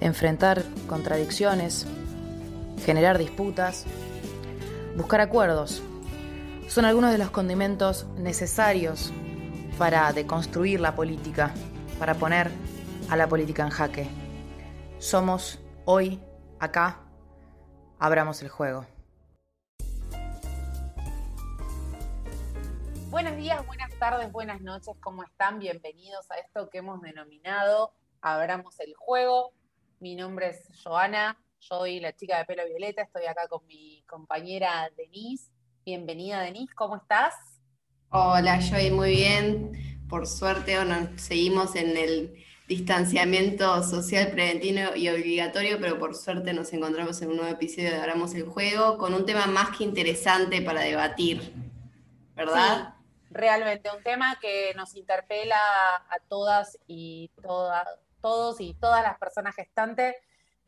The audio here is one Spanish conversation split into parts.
enfrentar contradicciones, generar disputas, buscar acuerdos. Son algunos de los condimentos necesarios para deconstruir la política, para poner a la política en jaque. Somos hoy, acá, abramos el juego. Buenos días, buenas tardes, buenas noches, ¿cómo están? Bienvenidos a esto que hemos denominado Abramos el Juego. Mi nombre es Joana, soy la chica de pelo violeta, estoy acá con mi compañera Denise. Bienvenida Denise, ¿cómo estás? Hola, Joy, muy bien. Por suerte, bueno, seguimos en el distanciamiento social preventivo y obligatorio, pero por suerte nos encontramos en un nuevo episodio de Abramos el Juego con un tema más que interesante para debatir, ¿verdad? realmente un tema que nos interpela a todas y todos y todas las personas gestantes,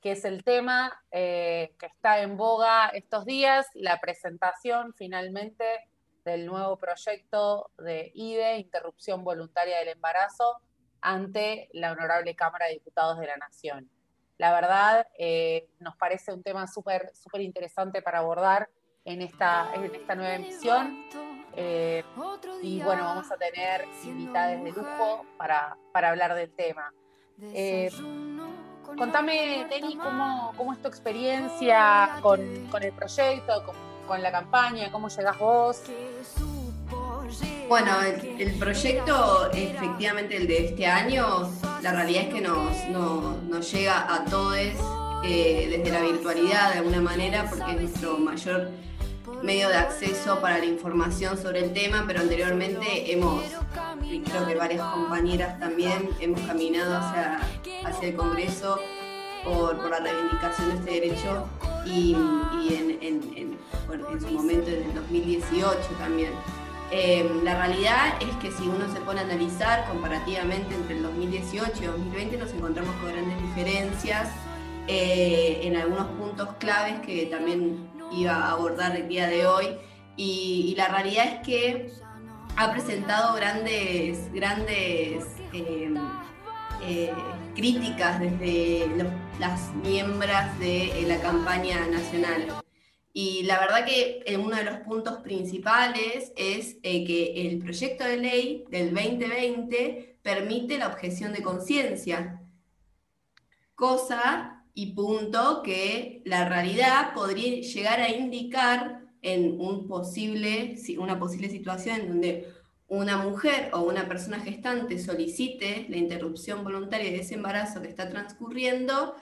que es el tema eh, que está en boga estos días, la presentación finalmente del nuevo proyecto de IDE, interrupción voluntaria del embarazo, ante la Honorable Cámara de Diputados de la Nación. La verdad, eh, nos parece un tema súper súper interesante para abordar en esta, en esta nueva emisión. Eh, y bueno, vamos a tener invitadas de lujo para, hablar del tema. Eh, contame, Denny, cómo, cómo, es tu experiencia con, el proyecto, con, la campaña, cómo llegas vos. Bueno, el, proyecto, efectivamente, el de este año, la realidad es que nos, llega a todos eh, desde la virtualidad de alguna manera, porque es nuestro mayor medio de acceso para la información sobre el tema, pero anteriormente hemos, y creo que varias compañeras también, hemos caminado hacia, hacia el Congreso por, la reivindicación de este derecho y, en, su momento en el 2018 también. Em, la realidad es que si uno se pone a analizar comparativamente entre el 2018 y 2020 nos encontramos con grandes diferencias eh, en algunos puntos claves que también iba a abordar el día de hoy. Y, la realidad es que ha presentado grandes, grandes eh, eh, críticas desde las miembros de la campaña nacional. Y la verdad que uno de los puntos principales es que el proyecto de ley del 2020 permite la objeción de conciencia, cosa y punto que la realidad podría llegar a indicar en un posible, una posible situación en donde una mujer o una persona gestante solicite la interrupción voluntaria de ese embarazo que está transcurriendo,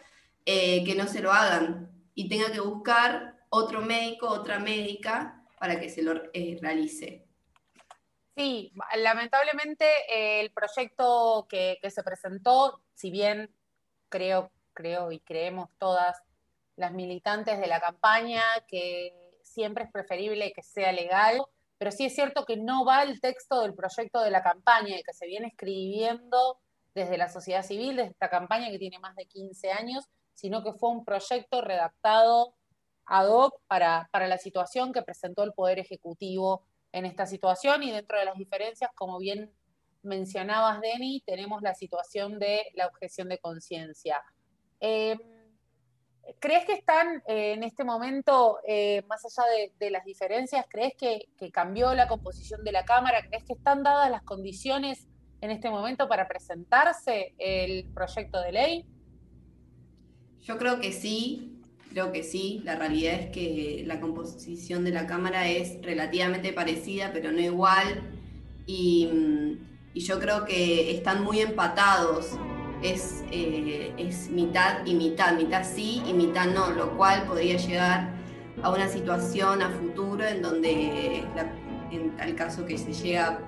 eh, que no se lo hagan y tenga que buscar otro médico, otra médica para que se lo eh, realice. Sí, lamentablemente eh, el proyecto que, que, se presentó, si bien creo creo y creemos todas las militantes de la campaña, que siempre es preferible que sea legal, pero sí es cierto que no va el texto del proyecto de la campaña, que se viene escribiendo desde la sociedad civil, desde esta campaña que tiene más de 15 años, sino que fue un proyecto redactado ad hoc para, para la situación que presentó el Poder Ejecutivo en esta situación y dentro de las diferencias, como bien mencionabas, Denny, tenemos la situación de la objeción de conciencia. Eh, ¿Crees que están eh, en este momento, eh, más allá de, las diferencias, crees que, cambió la composición de la Cámara? ¿Crees que están dadas las condiciones en este momento para presentarse el proyecto de ley? Yo creo que sí, creo que sí. La realidad es que la composición de la Cámara es relativamente parecida, pero no igual. y mm, yo creo que están muy empatados es, eh, es mitad y mitad, mitad sí y mitad no, lo cual podría llegar a una situación a futuro en donde, en tal caso que se llega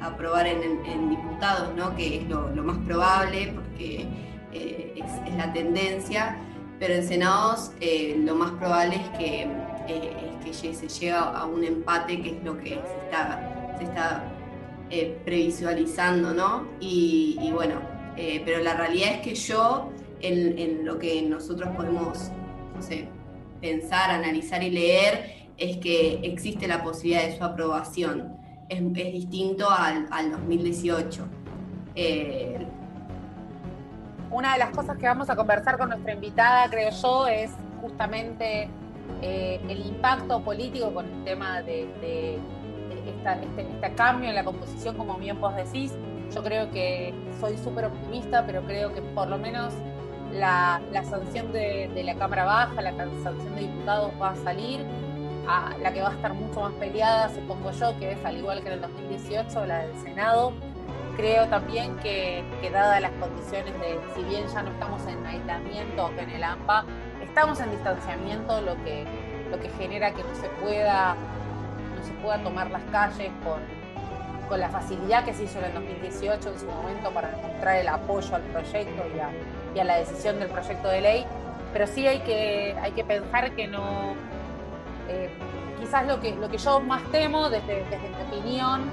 a aprobar en, diputados, ¿no? que es lo, más probable porque eh, es, la tendencia, pero en senados eh, lo más probable es que, que se llega a un empate, que es lo que se está, se está previsualizando, ¿no? y bueno, eh, pero la realidad es que yo, en, lo que nosotros podemos, pensar, analizar y leer, es que existe la posibilidad de su aprobación. Es, distinto al, 2018. Eh, una de las cosas que vamos a conversar con nuestra invitada, creo yo, es justamente eh, el impacto político con el tema de, este, este, cambio en la composición, como bien vos decís. Yo creo que soy súper optimista, pero creo que por lo menos la, sanción de, la Cámara Baja, la sanción de diputados va a salir. A la que va a estar mucho más peleada, supongo yo, que es al igual que en el 2018, la del Senado creo también que, dadas las condiciones de, si bien ya no estamos en aislamiento en el AMPA, estamos en distanciamiento, lo que, lo que genera que no se pueda, no se pueda tomar las calles con, con la facilidad que se hizo en el 2018 en su momento para demostrar el apoyo al proyecto y a, la decisión del proyecto de ley. Pero sí hay que, hay que pensar que no. Eh, quizás lo que, lo que yo más temo, desde, desde mi opinión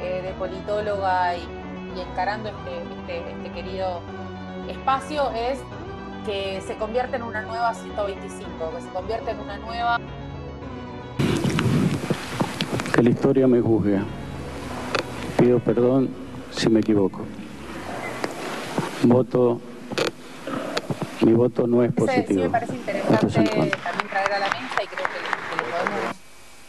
eh, de politóloga y, encarando este, este, este, querido espacio es que se convierte en una nueva 125, que se convierte en una nueva... Que la historia me juzgue. Pido perdón si me equivoco. Voto, mi voto no es positivo. Sí, me parece interesante también traer a la mesa y creo que le, podemos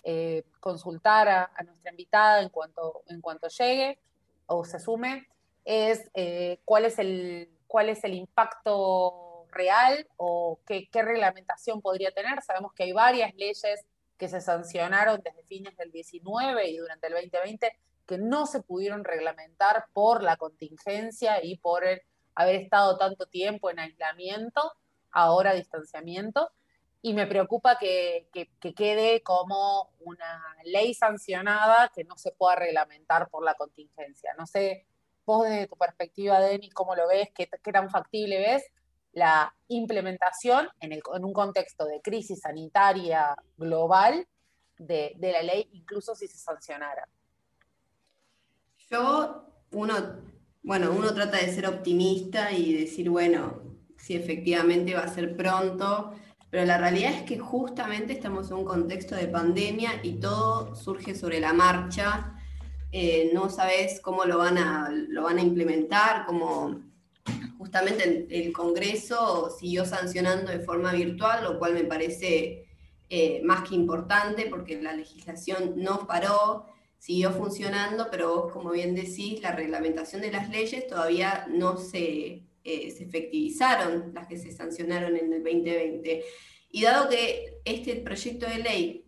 eh, consultar a, a, nuestra invitada en cuanto, en cuanto llegue o se sume es eh, cuál, es el, cuál es el impacto real o qué, reglamentación podría tener. Sabemos que hay varias leyes que se sancionaron desde fines del 19 y durante el 2020 que no se pudieron reglamentar por la contingencia y por haber estado tanto tiempo en aislamiento, ahora distanciamiento y me preocupa que, quede como una ley sancionada que no se pueda reglamentar por la contingencia. No sé, vos desde tu perspectiva, Denis, cómo lo ves, qué, tan factible ves la implementación en, un contexto de crisis sanitaria global de la ley, incluso si se sancionara. Yo, uno, bueno, uno trata de ser optimista y decir, bueno, si efectivamente va a ser pronto, pero la realidad es que justamente estamos en un contexto de pandemia y todo surge sobre la marcha. Eh, no sabes cómo lo van a, lo van a implementar, cómo justamente el, Congreso siguió sancionando de forma virtual, lo cual me parece eh, más que importante porque la legislación no paró, siguió funcionando, pero vos, como bien decís, la reglamentación de las leyes todavía no se eh, se efectivizaron, las que se sancionaron en el 2020. Y dado que este proyecto de ley,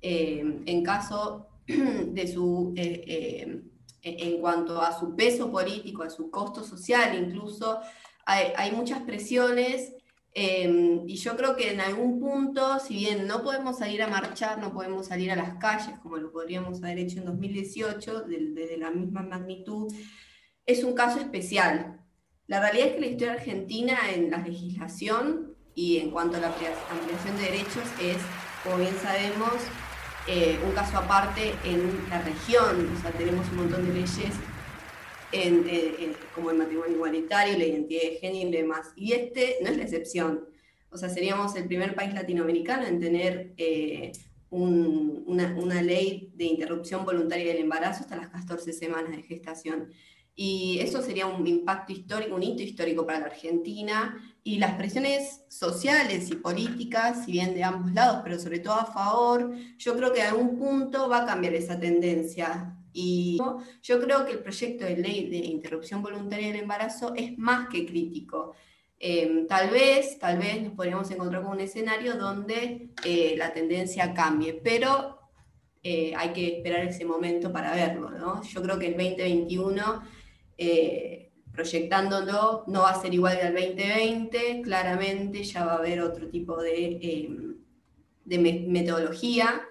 eh, en caso de su, eh, en cuanto a su peso político, a su costo social incluso, hay, muchas presiones y yo creo que en algún punto, si bien no podemos salir a marchar, no podemos salir a las calles como lo podríamos haber hecho en 2018, desde la misma magnitud, es un caso especial. La realidad es que la historia argentina en la legislación y en cuanto a la ampliación de derechos es, como bien sabemos, eh, un caso aparte en la región. O sea, tenemos un montón de leyes como el matrimonio igualitario, la identidad de género y demás. Y este no es la excepción. O sea, seríamos el primer país latinoamericano en tener eh, una, una, ley de interrupción voluntaria del embarazo hasta las 14 semanas de gestación. Y eso sería un impacto histórico, un hito histórico para la Argentina. Y las presiones sociales y políticas, si bien de ambos lados, pero sobre todo a favor, yo creo que a algún punto va a cambiar esa tendencia. Y yo creo que el proyecto de ley de interrupción voluntaria del embarazo es más que crítico. Em, tal vez, tal vez nos podríamos encontrar con un escenario donde eh, la tendencia cambie, pero eh, hay que esperar ese momento para verlo. ¿no? Yo creo que el 2021 eh, proyectándolo, no va a ser igual que al 2020, claramente ya va a haber otro tipo de, em, de metodología,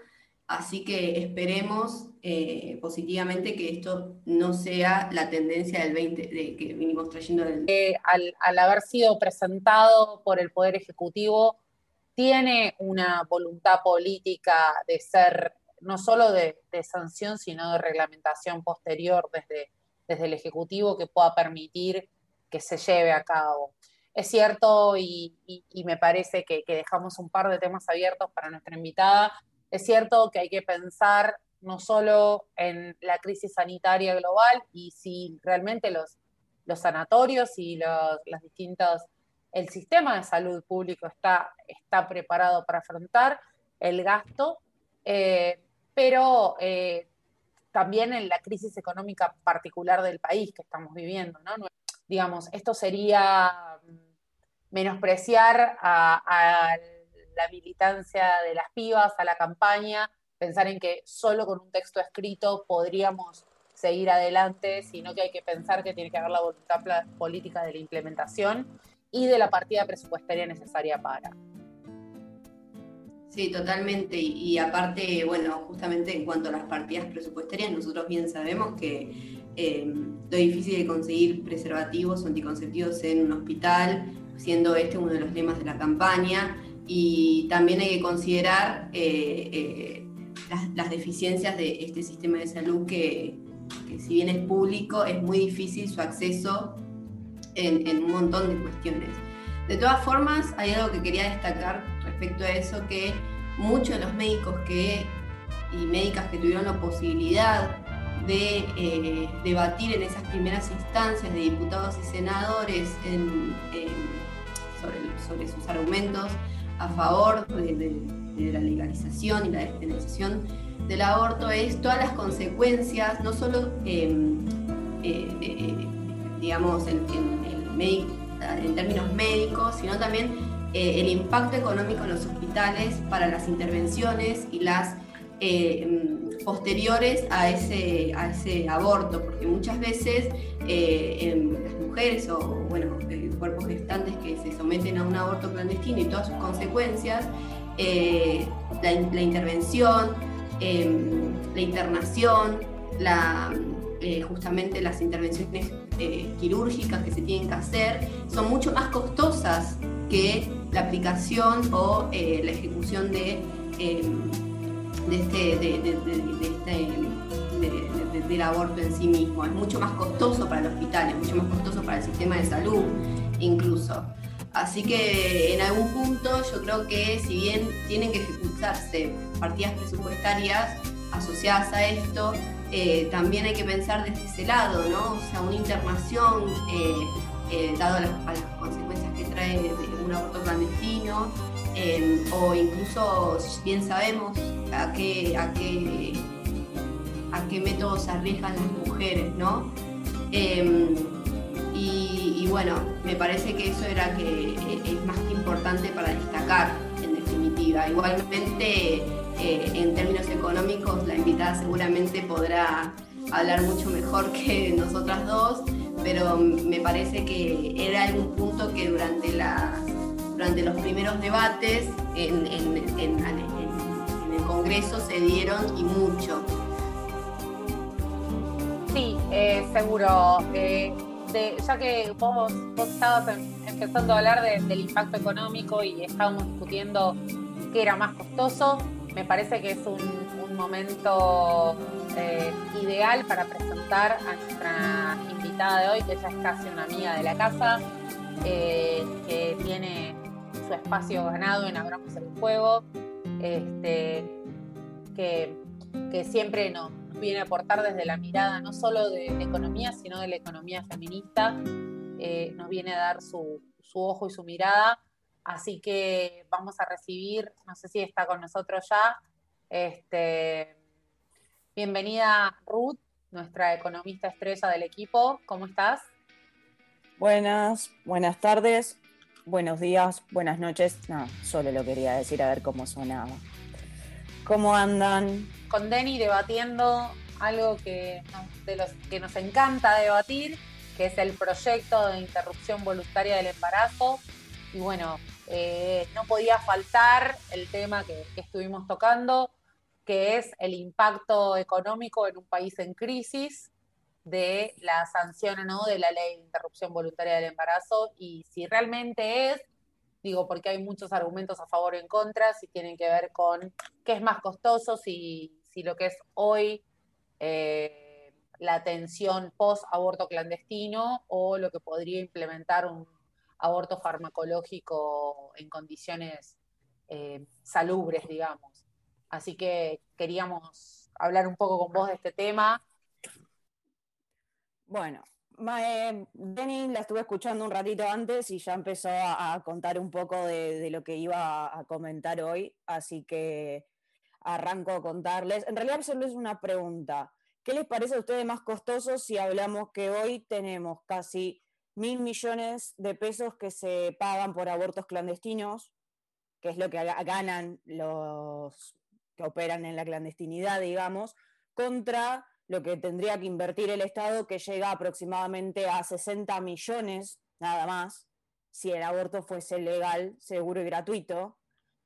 así que esperemos eh, positivamente que esto no sea la tendencia del 20 de, que vinimos trayendo. Eh, al, haber sido presentado por el Poder Ejecutivo, tiene una voluntad política de ser no solo de, de sanción, sino de reglamentación posterior desde desde el Ejecutivo que pueda permitir que se lleve a cabo. Es cierto y, me parece que, dejamos un par de temas abiertos para nuestra invitada. Es cierto que hay que pensar no solo en la crisis sanitaria global y si realmente los, sanatorios y los, distintos, el sistema de salud público está, está preparado para afrontar el gasto, eh, pero eh, también en la crisis económica particular del país que estamos viviendo, ¿no? Digamos, esto sería mm, menospreciar a, la militancia de las pibas, a la campaña, pensar en que solo con un texto escrito podríamos seguir adelante, sino que hay que pensar que tiene que haber la voluntad política de la implementación y de la partida presupuestaria necesaria para. Sí, totalmente. Y, aparte, bueno, justamente en cuanto a las partidas presupuestarias, nosotros bien sabemos que eh, lo difícil de conseguir preservativos o anticonceptivos en un hospital, siendo este uno de los temas de la campaña, y también hay que considerar eh, eh, las, deficiencias de este sistema de salud que, si bien es público, es muy difícil su acceso en, un montón de cuestiones. De todas formas, hay algo que quería destacar respecto a eso, que muchos de los médicos que, y médicas que tuvieron la posibilidad de eh, debatir en esas primeras instancias de diputados y senadores sobre, sus argumentos a favor de, la legalización y la despenalización del aborto es todas las consecuencias, no solo em, eh, digamos en, en términos médicos, sino también eh, el impacto económico en los hospitales para las intervenciones y las mm, posteriores a ese, a ese aborto, porque muchas veces eh, las mujeres o bueno, cuerpos gestantes que se someten a un aborto clandestino y todas sus consecuencias, la, la, intervención, em, la internación, la, justamente las intervenciones quirúrgicas que se tienen que hacer, son mucho más costosas que la aplicación o eh, la ejecución de, este del aborto en sí mismo. Es mucho más costoso para el hospital, es mucho más costoso para el sistema de salud incluso. Así que en algún punto yo creo que si bien tienen que ejecutarse partidas presupuestarias asociadas a esto, eh, también hay que pensar desde ese lado, ¿no? O sea, una internación, eh, dado las, las consecuencias que trae un aborto clandestino, o incluso bien sabemos a qué, a qué, a qué métodos arriesgan las mujeres, ¿no? Y, bueno, me parece que eso era que es más que importante para destacar, en definitiva. Igualmente, eh, en términos económicos, la invitada seguramente podrá hablar mucho mejor que nosotras dos, pero me parece que era algún punto que durante las durante los primeros debates en, el Congreso se dieron y mucho. Sí, eh, seguro. Eh, ya que vos, estabas em, empezando a hablar del impacto económico y estábamos discutiendo qué era más costoso, me parece que es un, momento eh, ideal para presentar a nuestra invitada de hoy, que ella es casi una amiga de la casa, que tiene su espacio ganado en Abramos el Juego, este, que, siempre nos viene a aportar desde la mirada no solo de la economía, sino de la economía feminista, eh, nos viene a dar su, ojo y su mirada. Así que vamos a recibir, no sé si está con nosotros ya, este, bienvenida Ruth, nuestra economista estrella del equipo. ¿Cómo estás? Buenas, buenas tardes buenos días, buenas noches. No, solo lo quería decir a ver cómo sonaba. ¿Cómo andan? Con Denny debatiendo algo que, de los que nos encanta debatir, que es el proyecto de interrupción voluntaria del embarazo. Y bueno, eh, no podía faltar el tema que, que estuvimos tocando, que es el impacto económico en un país en crisis de la sanción o no de la ley de interrupción voluntaria del embarazo y si realmente es, digo, porque hay muchos argumentos a favor o en contra, si tienen que ver con qué es más costoso, si, si lo que es hoy eh, la atención post-aborto clandestino o lo que podría implementar un aborto farmacológico en condiciones eh, salubres, digamos. Así que queríamos hablar un poco con vos de este tema bueno, eh, Denny la estuve escuchando un ratito antes y ya empezó a, contar un poco de, lo que iba a, comentar hoy, así que arranco a contarles. En realidad, solo es una pregunta. ¿Qué les parece a ustedes más costoso si hablamos que hoy tenemos casi mil millones de pesos que se pagan por abortos clandestinos, que es lo que ganan los que operan en la clandestinidad, digamos, contra lo que tendría que invertir el Estado, que llega aproximadamente a 60 millones nada más, si el aborto fuese legal, seguro y gratuito,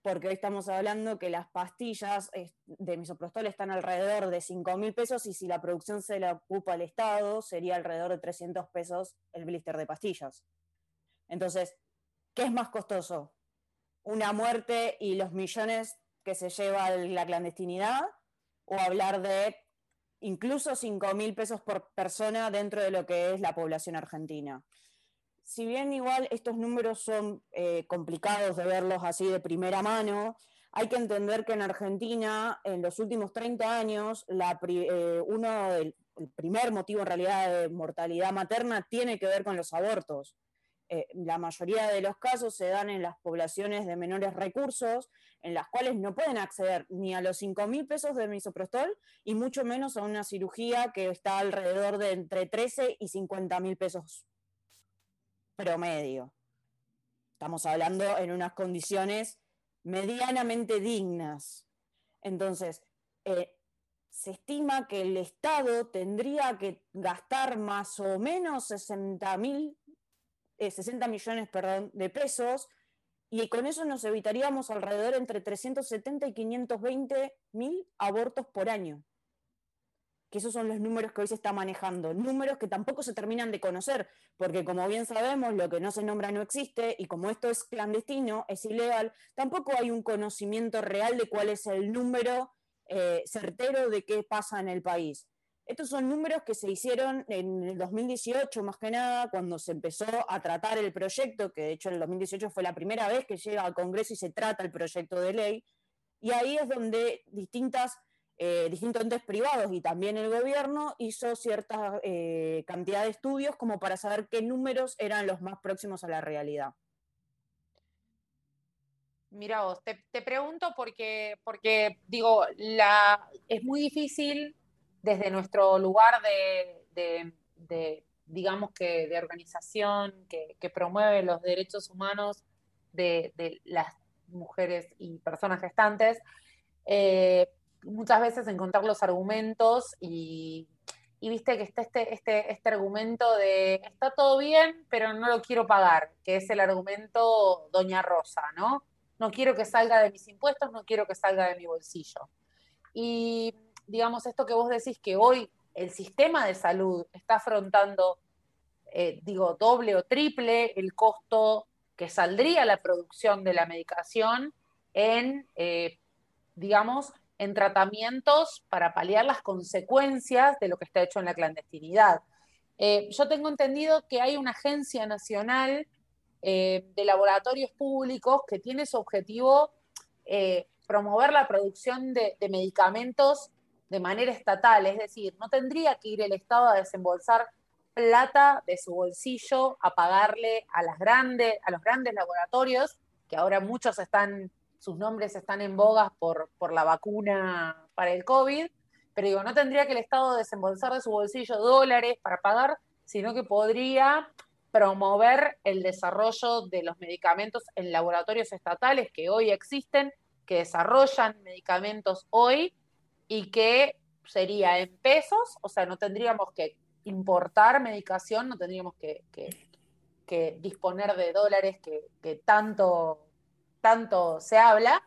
porque hoy estamos hablando que las pastillas de misoprostol están alrededor de 5 mil pesos y si la producción se la ocupa el Estado, sería alrededor de 300 pesos el blister de pastillas. Entonces, ¿qué es más costoso? ¿Una muerte y los millones que se lleva la clandestinidad? ¿O hablar de incluso 5 mil pesos por persona dentro de lo que es la población argentina. Si bien igual estos números son eh, complicados de verlos así de primera mano, hay que entender que en Argentina, en los últimos 30 años, la, eh, uno el primer motivo en realidad de mortalidad materna tiene que ver con los abortos. Eh, la mayoría de los casos se dan en las poblaciones de menores recursos, en las cuales no pueden acceder ni a los 5 mil pesos de misoprostol y mucho menos a una cirugía que está alrededor de entre 13 y 50 mil pesos promedio. Estamos hablando en unas condiciones medianamente dignas. Entonces, eh, se estima que el Estado tendría que gastar más o menos 60 mil 60 eh, millones perdón, de pesos y con eso nos evitaríamos alrededor entre 370 y 520 mil abortos por año. Que esos son los números que hoy se está manejando. Números que tampoco se terminan de conocer, porque como bien sabemos, lo que no se nombra no existe, y como esto es clandestino, es ilegal, tampoco hay un conocimiento real de cuál es el número eh, certero de qué pasa en el país. Estos son números que se hicieron en el 2018, más que nada, cuando se empezó a tratar el proyecto, que de hecho en el 2018 fue la primera vez que llega al Congreso y se trata el proyecto de ley, y ahí es donde distintas, eh, distintos entes privados y también el gobierno hizo cierta eh, cantidad de estudios como para saber qué números eran los más próximos a la realidad. Mira vos, te, te pregunto porque, porque digo, la, es muy difícil desde nuestro lugar de, digamos que, de organización que, promueve los derechos humanos de, las mujeres y personas gestantes, eh, muchas veces encontrar los argumentos y, viste que está este, este, este argumento de está todo bien, pero no lo quiero pagar, que es el argumento Doña Rosa, ¿no? No quiero que salga de mis impuestos, no quiero que salga de mi bolsillo. Y digamos, esto que vos decís que hoy el sistema de salud está afrontando, eh, digo, doble o triple el costo que saldría la producción de la medicación en, eh, digamos, en tratamientos para paliar las consecuencias de lo que está hecho en la clandestinidad. Eh, yo tengo entendido que hay una agencia nacional de laboratorios públicos que tiene su objetivo promover la producción de, de medicamentos de manera estatal, es decir, no tendría que ir el Estado a desembolsar plata de su bolsillo a pagarle a las grandes, a los grandes laboratorios, que ahora muchos están, sus nombres están en bogas por, por la vacuna para el COVID, pero digo, no tendría que el Estado desembolsar de su bolsillo dólares para pagar, sino que podría promover el desarrollo de los medicamentos en laboratorios estatales que hoy existen, que desarrollan medicamentos hoy y que sería en pesos, o sea, no tendríamos que importar medicación, no tendríamos que, disponer de dólares que, tanto, tanto se habla,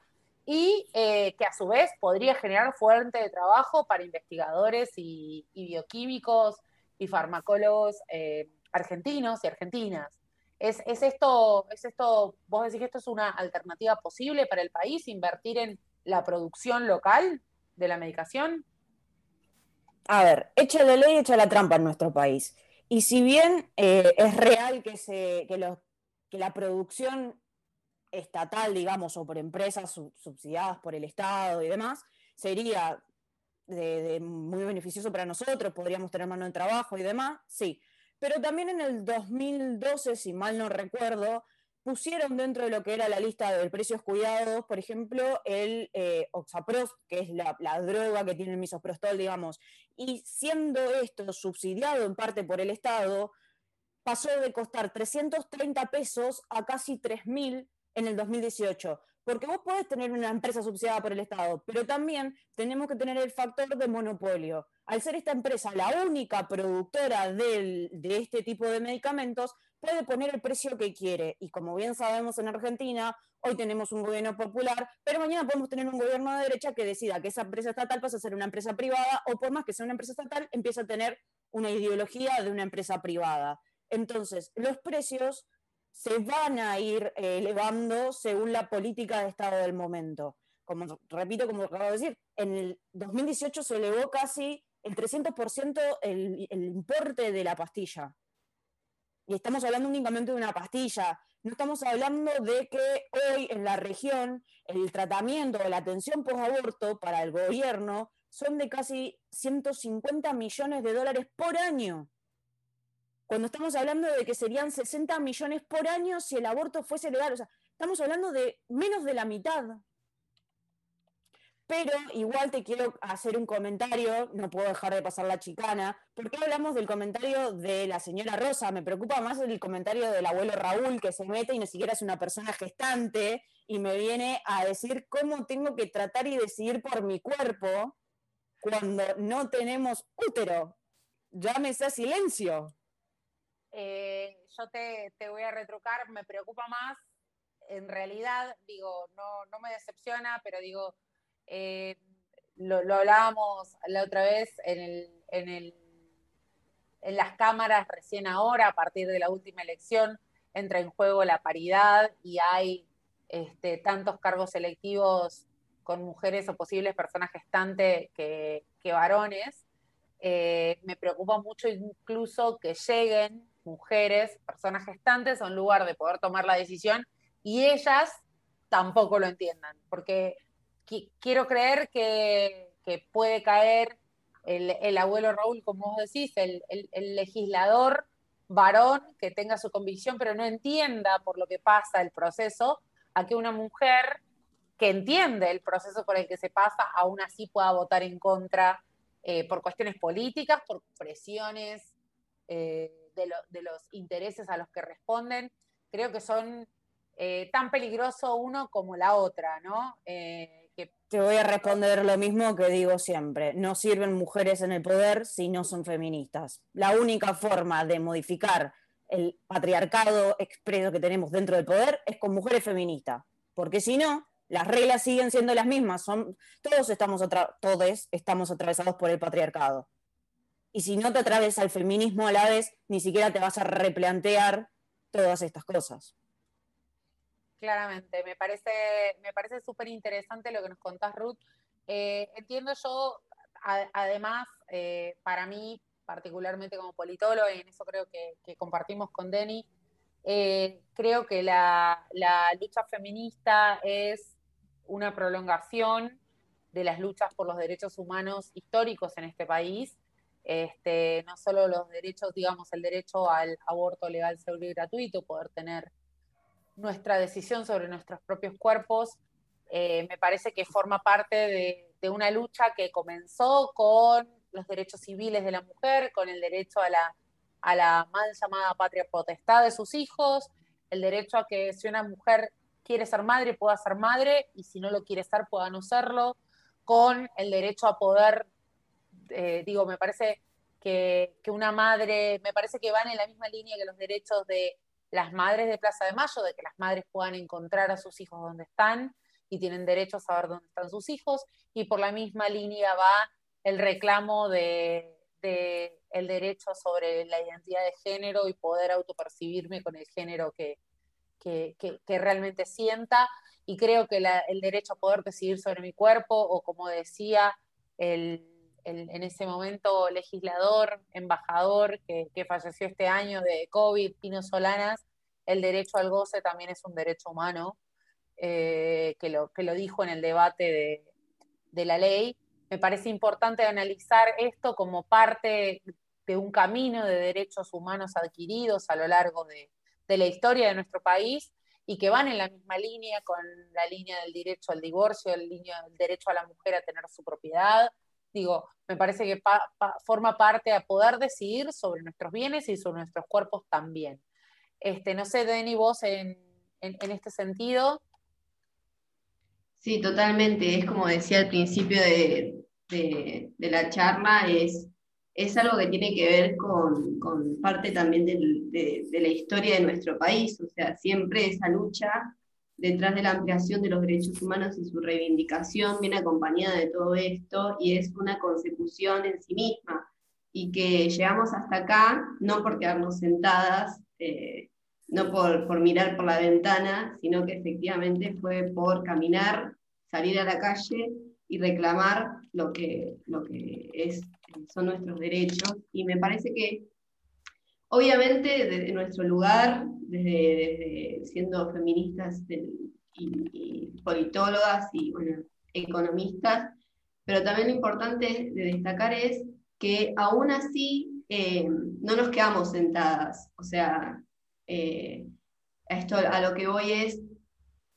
y eh, que a su vez podría generar fuente de trabajo para investigadores y, bioquímicos y farmacólogos eh, argentinos y argentinas. ¿Es, ¿Es, esto, ¿Es esto, vos decís que esto es una alternativa posible para el país, invertir en la producción local? De la medicación? A ver, echa la ley, echa la trampa en nuestro país. Y si bien eh, es real que, se, que, la producción estatal, digamos, o por empresas subsidiadas por el Estado y demás, sería muy beneficioso para nosotros, podríamos tener mano de trabajo y demás, sí. pero también en el 2012, si mal no recuerdo, pusieron dentro de lo que era la lista de precios cuidados, por ejemplo, el eh, Oxaprost, que es la, droga que tiene el misoprostol, digamos, y siendo esto subsidiado en parte por el Estado, pasó de costar 330 pesos a casi 3.000 en el 2018. Porque vos podés tener una empresa subsidiada por el Estado, pero también tenemos que tener el factor de monopolio. Al ser esta empresa la única productora de este tipo de medicamentos, puede poner el precio que quiere. Y como bien sabemos en Argentina, hoy tenemos un gobierno popular, pero mañana podemos tener un gobierno de derecha que decida que esa empresa estatal pasa a ser una empresa privada o por más que sea una empresa estatal, empieza a tener una ideología de una empresa privada. Entonces, los precios se van a ir eh, elevando según la política de Estado del momento. Como repito, como acabo de decir, en el 2018 se elevó casi el 300% el, el importe de la pastilla. Y estamos hablando únicamente de una pastilla. No estamos hablando de que hoy en la región el tratamiento o la atención post-aborto para el gobierno son de casi 150 millones de dólares por año cuando estamos hablando de que serían 60 millones por año si el aborto fuese legal. O sea, estamos hablando de menos de la mitad. Pero igual te quiero hacer un comentario, no puedo dejar de pasar la chicana. ¿Por qué hablamos del comentario de la señora Rosa? Me preocupa más el comentario del abuelo Raúl que se mete y ni siquiera es una persona gestante y me viene a decir cómo tengo que tratar y decidir por mi cuerpo cuando no tenemos útero. Llámese a silencio. Eh, yo te, voy a retrucar, me preocupa más, en realidad, digo, no, no me decepciona, pero digo, eh, lo, hablábamos la otra vez en, las cámaras recién ahora, a partir de la última elección, entra en juego la paridad y hay este, tantos cargos selectivos con mujeres o posibles personas gestantes que, varones. Eh, me preocupa mucho incluso que lleguen mujeres, personas gestantes, a un lugar de poder tomar la decisión y ellas tampoco lo entiendan, porque quiero creer que, puede caer el, abuelo Raúl, como vos decís, el, legislador varón que tenga su convicción, pero no entienda por lo que pasa el proceso, a que una mujer que entiende el proceso por el que se pasa, aún así pueda votar en contra eh, por cuestiones políticas, por presiones eh, de, los intereses a los que responden, creo que son eh, tan peligroso uno como la otra, ¿no? Te voy a responder lo mismo que digo siempre, no sirven mujeres en el poder si no son feministas. La única forma de modificar el patriarcado expreso que tenemos dentro del poder es con mujeres feministas, porque si no, las reglas siguen siendo las mismas, son, todos, estamos todos estamos atravesados por el patriarcado y si no te atraviesa el feminismo a la vez, ni siquiera te vas a replantear todas estas cosas. Claramente, me parece, me parece súper interesante lo que nos contás, Ruth. Eh, entiendo yo, además, eh, para mí, particularmente como politólogo, y en eso creo que, compartimos con Denny, eh, creo que la, la lucha feminista es una prolongación de las luchas por los derechos humanos históricos en este país este, no solo los derechos, digamos, el derecho al aborto legal, seguro y gratuito, poder tener nuestra decisión sobre nuestros propios cuerpos, eh, me parece que forma parte de, una lucha que comenzó con los derechos civiles de la mujer, con el derecho a la, a la mal llamada patria potestad de sus hijos, el derecho a que si una mujer quiere ser madre, pueda ser madre, y si no lo quiere ser, pueda no serlo, con el derecho a poder eh, digo, me parece que, una madre, me parece que van en la misma línea que los derechos de las madres de Plaza de Mayo, de que las madres puedan encontrar a sus hijos donde están y tienen derecho a saber dónde están sus hijos, y por la misma línea va el reclamo de, el derecho sobre la identidad de género y poder autopercibirme con el género que, realmente sienta. Y creo que el derecho a poder decidir sobre mi cuerpo, o como decía, el, en ese momento legislador, embajador que, falleció este año de COVID, Pino Solanas, el derecho al goce también es un derecho humano, eh, que, lo, que lo dijo en el debate de, la ley. Me parece importante analizar esto como parte de un camino de derechos humanos adquiridos a lo largo de, la historia de nuestro país y que van en la misma línea con la línea del derecho al divorcio, la línea del derecho a la mujer a tener su propiedad. Digo, me parece que forma parte a poder decidir sobre nuestros bienes y sobre nuestros cuerpos también. Este, no sé, Denny, vos en, este sentido. Sí, totalmente. Es como decía al principio de, de la charla, es es algo que tiene que ver con, parte también de, la historia de nuestro país, o sea, siempre esa lucha detrás de la ampliación de los derechos humanos y su reivindicación viene acompañada de todo esto y es una consecución en sí misma y que llegamos hasta acá no por quedarnos sentadas, eh, no por, por mirar por la ventana, sino que efectivamente fue por caminar, salir a la calle y reclamar lo que, lo que es son nuestros derechos. Y me parece que, obviamente, desde nuestro lugar, desde, siendo feministas y, politólogas y economistas, pero también lo importante de destacar es que aún así eh, no nos quedamos sentadas. O sea, eh, esto a lo que voy es,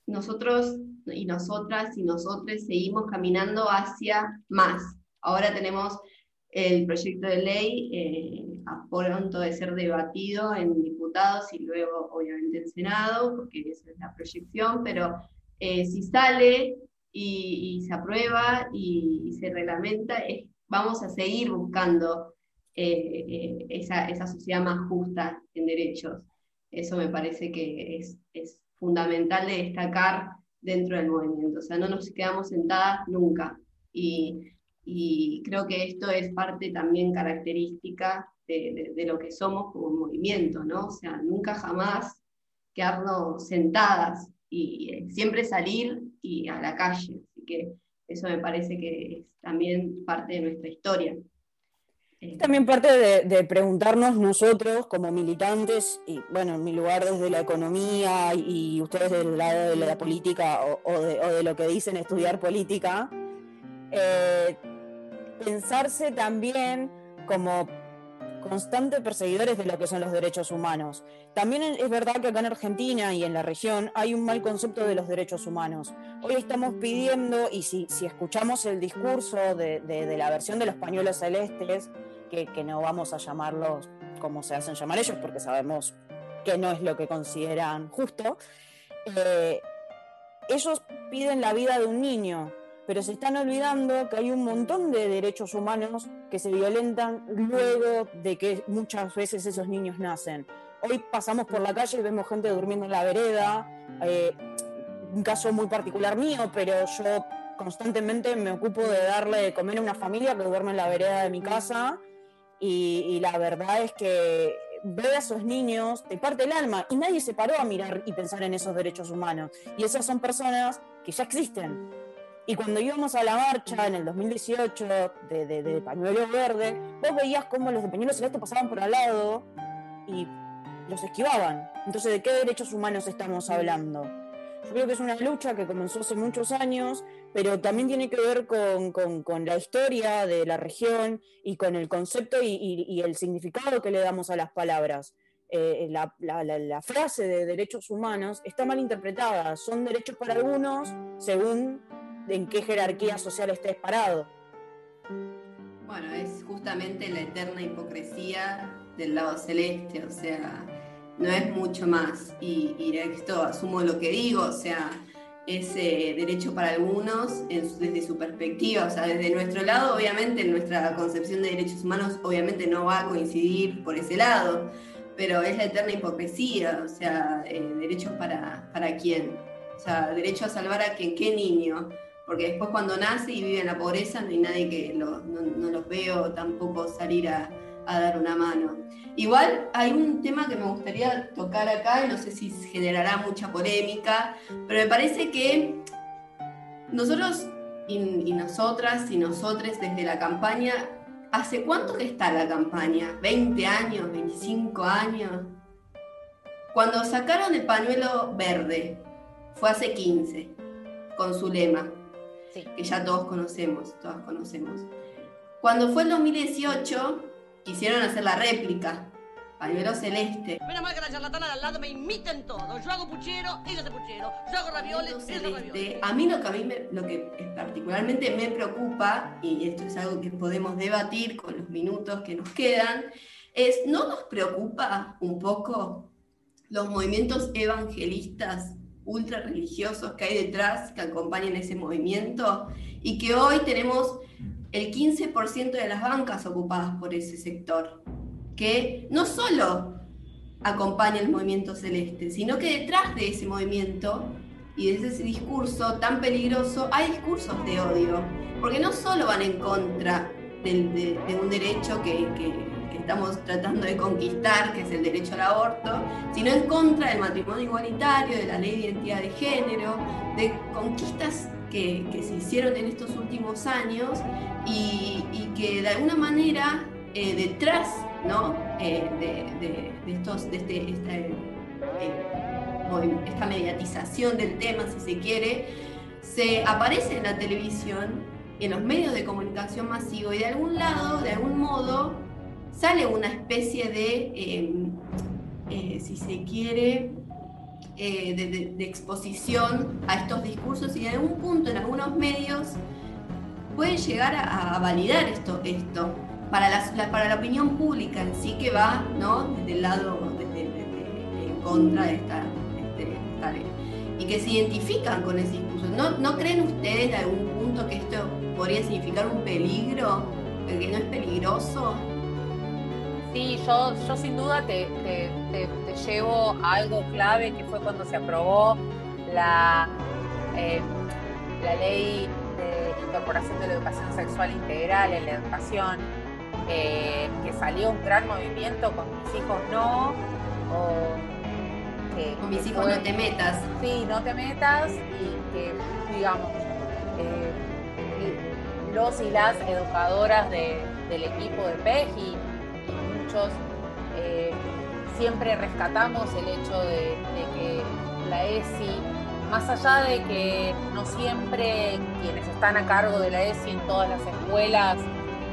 nosotros y nosotras y nosotros seguimos caminando hacia más. Ahora tenemos el proyecto de ley eh, a pronto de ser debatido en diputados y luego obviamente en Senado, porque esa es la proyección, pero eh, si sale y, se aprueba y, se reglamenta, vamos a seguir buscando eh, esa, esa, sociedad más justa en derechos. Eso me parece que es, es fundamental de destacar dentro del movimiento. O sea, no nos quedamos sentadas nunca. Y y creo que esto es parte también característica de, lo que somos como movimiento, ¿no? O sea, nunca jamás quedarnos sentadas y eh, siempre salir y a la calle. Así que eso me parece que es también parte de nuestra historia. Eh, también parte de, preguntarnos nosotros como militantes, y bueno, en mi lugar desde la economía y ustedes del lado de la política o, de, lo que dicen estudiar política, eh, pensarse también como constantes perseguidores de lo que son los derechos humanos. También es verdad que acá en Argentina y en la región hay un mal concepto de los derechos humanos. Hoy estamos pidiendo, y si, escuchamos el discurso de, la versión de los pañuelos celestes, que, no vamos a llamarlos como se hacen llamar ellos, porque sabemos que no es lo que consideran justo, eh, ellos piden la vida de un niño, pero se están olvidando que hay un montón de derechos humanos que se violentan luego de que muchas veces esos niños nacen. Hoy pasamos por la calle y vemos gente durmiendo en la vereda, eh, un caso muy particular mío, pero yo constantemente me ocupo de darle de comer a una familia que duerme en la vereda de mi casa y, la verdad es que ver a esos niños te parte el alma y nadie se paró a mirar y pensar en esos derechos humanos. Y esas son personas que ya existen, y cuando íbamos a la marcha en el 2018 de, de, Pañuelo Verde, vos veías cómo los de Pañuelo Celeste pasaban por al lado y los esquivaban. Entonces, ¿de qué derechos humanos estamos hablando? Yo creo que es una lucha que comenzó hace muchos años, pero también tiene que ver con, la historia de la región y con el concepto y, el significado que le damos a las palabras. Eh, la, la, frase de derechos humanos está mal interpretada. Son derechos para algunos según en qué jerarquía social estés parado. Bueno, es justamente la eterna hipocresía del lado celeste, o sea, no es mucho más. Y, esto asumo lo que digo, o sea, ese derecho para algunos desde su perspectiva, o sea, desde nuestro lado, obviamente, nuestra concepción de derechos humanos obviamente no va a coincidir por ese lado, pero es la eterna hipocresía, o sea, eh, derechos para, para quién, o sea, derecho a salvar a quien, qué niño, porque después cuando nace y vive en la pobreza no hay nadie que no, los veo tampoco salir a, dar una mano. Igual hay un tema que me gustaría tocar acá y no sé si generará mucha polémica, pero me parece que nosotros y, nosotras y nosotros desde la campaña, ¿hace cuánto que está la campaña? ¿20 años? ¿25 años? Cuando sacaron el pañuelo verde, fue hace 15, con su lema, que ya todos conocemos, todas conocemos. Cuando fue el 2018, quisieron hacer la réplica. Pañuelo celeste. Menos mal que la charlatana de al lado me imiten todo. Yo hago puchero, ella hace puchero. Yo hago ravioles, hace ravioles. A mí lo que a mí me, lo que particularmente me preocupa, y esto es algo que podemos debatir con los minutos que nos quedan, es, ¿no nos preocupa un poco los movimientos evangelistas ultra religiosos que hay detrás, que acompañan ese movimiento, y que hoy tenemos el 15% de las bancas ocupadas por ese sector, que no solo acompaña el movimiento celeste, sino que detrás de ese movimiento y de ese discurso tan peligroso hay discursos de odio, porque no solo van en contra de, un derecho que, estamos tratando de conquistar, que es el derecho al aborto, sino en contra del matrimonio igualitario, de la ley de identidad de género, de conquistas que, se hicieron en estos últimos años y, que de alguna manera eh, detrás ¿no? Eh, de, estos, de este, esta, eh, mediatización del tema, si se quiere, se aparece en la televisión, en los medios de comunicación masivo y de algún lado, de algún modo, sale una especie de, em, eh, si se quiere, eh, de, exposición a estos discursos y en algún punto en algunos medios pueden llegar a, validar esto, esto para, la, para la opinión pública en sí que va ¿no? desde el lado en contra de esta, este, esta, ley y que se identifican con ese discurso. ¿No, ¿No creen ustedes de algún punto que esto podría significar un peligro, que no es peligroso? Sí, yo, yo sin duda te, llevo a algo clave que fue cuando se aprobó la, eh, la ley de incorporación de la educación sexual integral en la educación, eh, que salió un gran movimiento con mis hijos no, o con mis hijos no te metas. Sí, no te metas y que, digamos, eh, los y las educadoras del equipo de PEGI eh, siempre rescatamos el hecho de, que la ESI, más allá de que no siempre quienes están a cargo de la ESI en todas las escuelas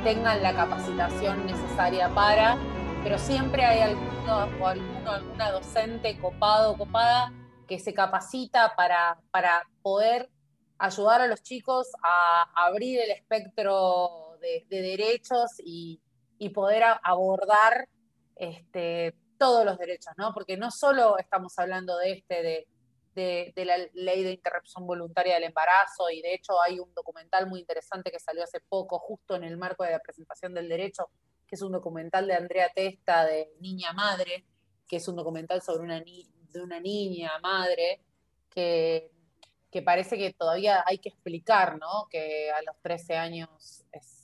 tengan la capacitación necesaria para, pero siempre hay alguno o alguna docente copado o copada que se capacita para, para poder ayudar a los chicos a abrir el espectro de derechos y, y poder abordar este, todos los derechos, ¿no? Porque no solo estamos hablando de este, de, de, la ley de interrupción voluntaria del embarazo, y de hecho hay un documental muy interesante que salió hace poco, justo en el marco de la presentación del derecho, que es un documental de Andrea Testa, de Niña Madre, que es un documental sobre una, niña madre, que, que parece que todavía hay que explicar, ¿no? Que a los 13 años es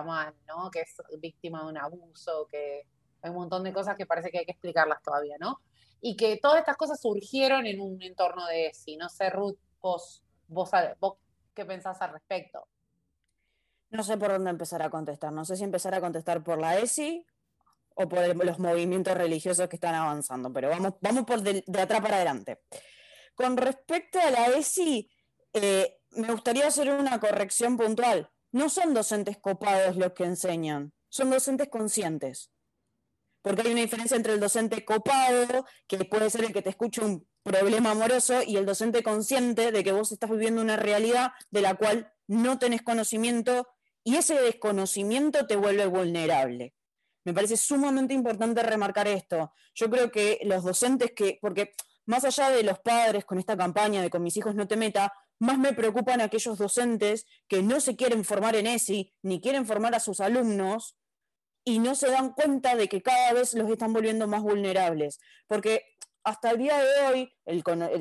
mal, ¿no? Que es víctima de un abuso, que hay un montón de cosas que parece que hay que explicarlas todavía, ¿no? Y que todas estas cosas surgieron en un entorno de ESI. No sé, Ruth, vos, vos, qué pensás al respecto. No sé por dónde empezar a contestar. No sé si empezar a contestar por la ESI o por los movimientos religiosos que están avanzando, pero vamos, vamos por de, atrás para adelante. Con respecto a la ESI, eh, me gustaría hacer una corrección puntual no son docentes copados los que enseñan, son docentes conscientes. Porque hay una diferencia entre el docente copado, que puede ser el que te escucha un problema amoroso, y el docente consciente de que vos estás viviendo una realidad de la cual no tenés conocimiento y ese desconocimiento te vuelve vulnerable. Me parece sumamente importante remarcar esto. Yo creo que los docentes que, porque más allá de los padres con esta campaña de con mis hijos no te meta, más me preocupan aquellos docentes que no se quieren formar en ESI, ni quieren formar a sus alumnos, y no se dan cuenta de que cada vez los están volviendo más vulnerables. Porque hasta el día de hoy,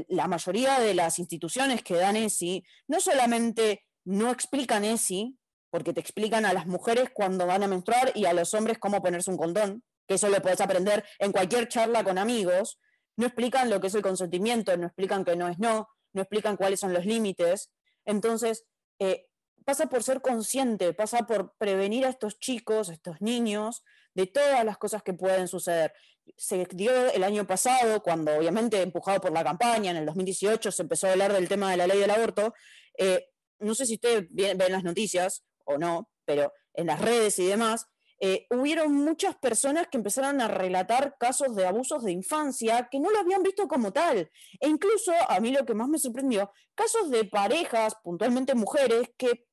la mayoría de las instituciones que dan ESI no solamente no explican ESI, porque te explican a las mujeres cuando van a menstruar y a los hombres cómo ponerse un condón, que eso lo puedes aprender en cualquier charla con amigos, no explican lo que es el consentimiento, no explican que no es no, no explican cuáles son los límites. Entonces, eh, pasa por ser consciente, pasa por prevenir a estos chicos, a estos niños, de todas las cosas que pueden suceder. Se dio el año pasado, cuando obviamente empujado por la campaña, en el 2018 se empezó a hablar del tema de la ley del aborto. Eh, no sé si ustedes ven las noticias o no, pero en las redes y demás, eh, hubieron muchas personas que empezaron a relatar casos de abusos de infancia que no lo habían visto como tal. E incluso, a mí lo que más me sorprendió, casos de parejas, puntualmente mujeres, que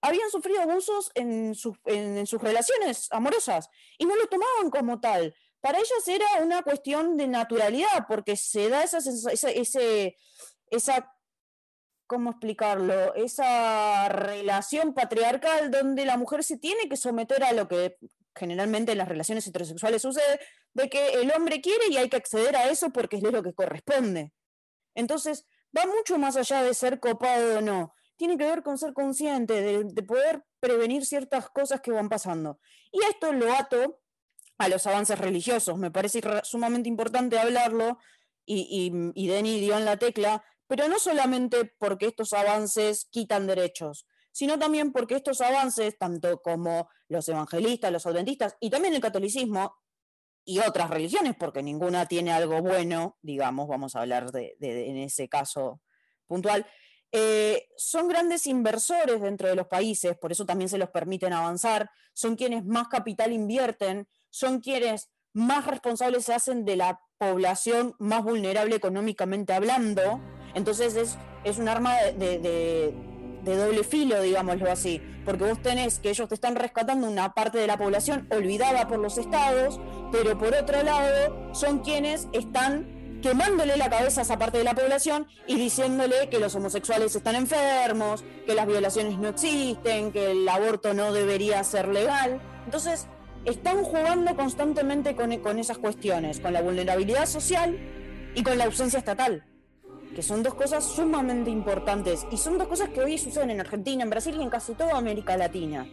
habían sufrido abusos en sus, relaciones amorosas y no lo tomaban como tal. Para ellas era una cuestión de naturalidad, porque se da esa, esa, esa ¿cómo explicarlo? Esa relación patriarcal donde la mujer se tiene que someter a lo que generalmente en las relaciones heterosexuales sucede, de que el hombre quiere y hay que acceder a eso porque es lo que corresponde. Entonces, va mucho más allá de ser copado o no. Tiene que ver con ser consciente, de, poder prevenir ciertas cosas que van pasando. Y esto lo ato a los avances religiosos. Me parece sumamente importante hablarlo y, y, y Denny dio en la tecla pero no solamente porque estos avances quitan derechos, sino también porque estos avances, tanto como los evangelistas, los adventistas y también el catolicismo y otras religiones, porque ninguna tiene algo bueno, digamos, vamos a hablar de, en ese caso puntual, eh, son grandes inversores dentro de los países, por eso también se los permiten avanzar, son quienes más capital invierten, son quienes más responsables se hacen de la población más vulnerable económicamente hablando, entonces es, es un arma de, doble filo, digámoslo así, porque vos tenés que ellos te están rescatando una parte de la población olvidada por los estados, pero por otro lado son quienes están quemándole la cabeza a esa parte de la población y diciéndole que los homosexuales están enfermos, que las violaciones no existen, que el aborto no debería ser legal. Entonces, están jugando constantemente con, con esas cuestiones, con la vulnerabilidad social y con la ausencia estatal que son dos cosas sumamente importantes y son dos cosas que hoy suceden en Argentina, en Brasil y en casi toda América Latina.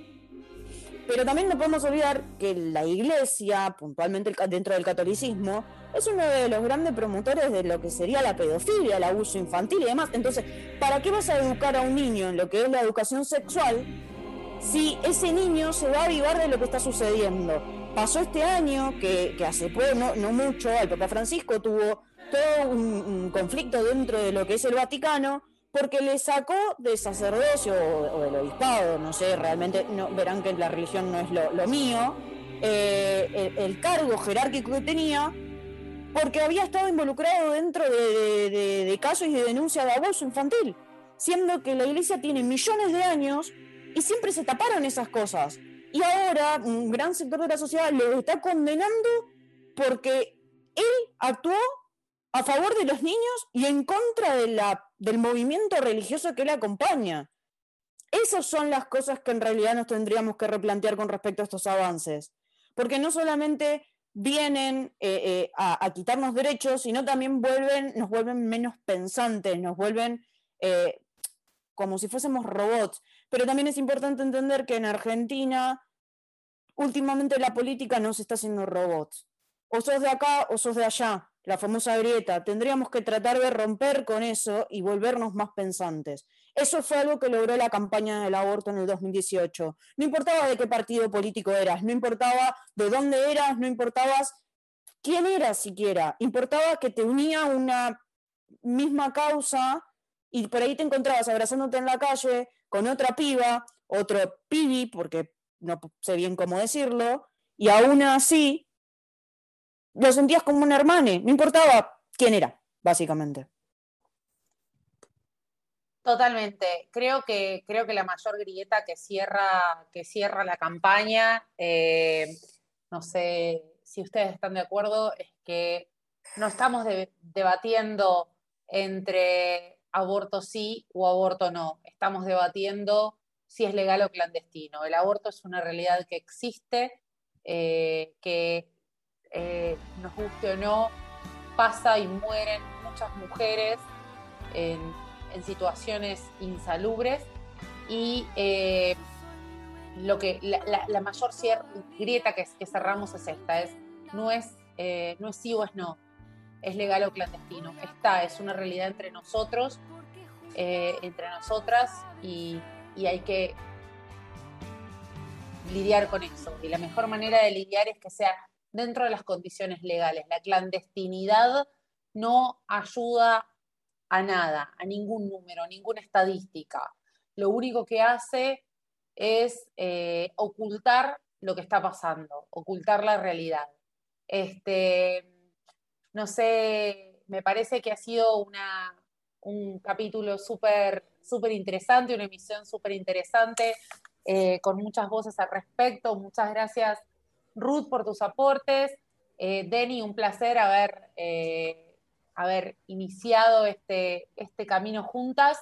Pero también no podemos olvidar que la iglesia, puntualmente dentro del catolicismo, es uno de los grandes promotores de lo que sería la pedofilia, el abuso infantil y demás. Entonces, ¿para qué vas a educar a un niño en lo que es la educación sexual si ese niño se va a avivar de lo que está sucediendo? Pasó este año que, hace poco, no, mucho, el Papa Francisco tuvo todo un, conflicto dentro de lo que es el Vaticano, porque le sacó de sacerdocio o, del obispado, no sé, realmente no, verán que la religión no es lo, mío, eh, el, cargo jerárquico que tenía, porque había estado involucrado dentro de, casos y de denuncia de abuso infantil, siendo que la iglesia tiene millones de años y siempre se taparon esas cosas. Y ahora un gran sector de la sociedad lo está condenando porque él actuó a favor de los niños y en contra de la, del movimiento religioso que le acompaña. Esas son las cosas que en realidad nos tendríamos que replantear con respecto a estos avances, porque no solamente vienen eh, eh, a, quitarnos derechos, sino también nos vuelven menos pensantes, nos vuelven eh, como si fuésemos robots. Pero también es importante entender que en Argentina últimamente la política no se está haciendo robots. O sos de acá o sos de allá la famosa grieta. Tendríamos que tratar de romper con eso y volvernos más pensantes. Eso fue algo que logró la campaña del aborto en el 2018. No importaba de qué partido político eras, no importaba de dónde eras, no importaba quién eras siquiera. Importaba que te unía una misma causa y por ahí te encontrabas abrazándote en la calle con otra piba, otro pibi, porque no sé bien cómo decirlo, y aún así lo sentías como un hermano, no importaba quién era, básicamente. Totalmente. Creo que, creo que la mayor grieta que cierra, que cierra la campaña, eh, no sé si ustedes están de acuerdo, es que no estamos debatiendo entre aborto sí o aborto no. Estamos debatiendo si es legal o clandestino. El aborto es una realidad que existe, eh, que eh, nos guste o no, pasa y mueren muchas mujeres en, situaciones insalubres y eh, lo que la, mayor grieta que, cerramos es esta, es no es, no es sí o es no, es legal o clandestino, está, es una realidad entre nosotros, entre nosotras y, y hay que lidiar con eso. Y la mejor manera de lidiar es que sea dentro de las condiciones legales. La clandestinidad no ayuda a nada, a ningún número, a ninguna estadística. Lo único que hace es eh, ocultar lo que está pasando, ocultar la realidad. Este, no sé, me parece que ha sido una, un capítulo súper interesante, una emisión súper interesante, eh, con muchas voces al respecto. Muchas gracias, Ruth, por tus aportes. Eh, Denny, un placer haber, eh, haber iniciado este, este camino juntas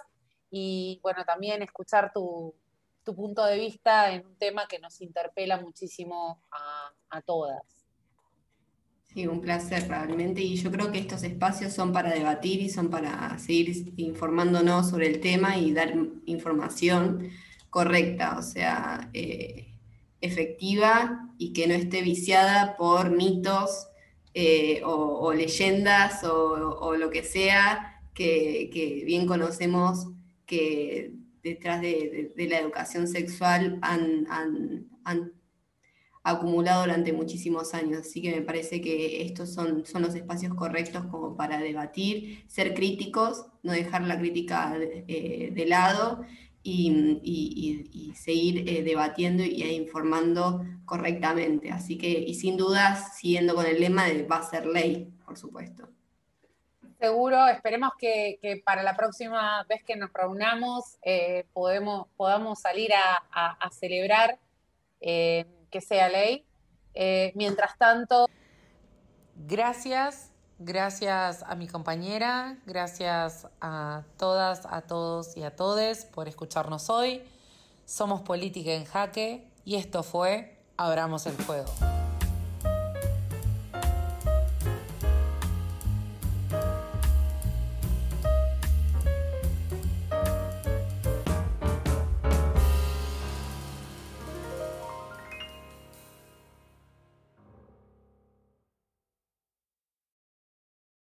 y bueno, también escuchar tu, tu punto de vista en un tema que nos interpela muchísimo a, a todas. Sí, un placer realmente. Y yo creo que estos espacios son para debatir y son para seguir informándonos sobre el tema y dar información correcta, o sea, eh, efectiva y que no esté viciada por mitos eh, o, leyendas o, lo que sea que, bien conocemos que detrás de, la educación sexual han, acumulado durante muchísimos años. Así que me parece que estos son, son los espacios correctos como para debatir, ser críticos, no dejar la crítica eh, de lado y, seguir eh, debatiendo y informando correctamente. Así que, y sin dudas, siguiendo con el lema de va a ser ley, por supuesto. Seguro, esperemos que, para la próxima vez que nos reunamos eh, podamos salir a, celebrar eh, que sea ley. mientras tanto... Gracias Gracias a mi compañera, gracias a todas, a todos y a todes por escucharnos hoy. Somos Política en Jaque y esto fue Abramos el Juego.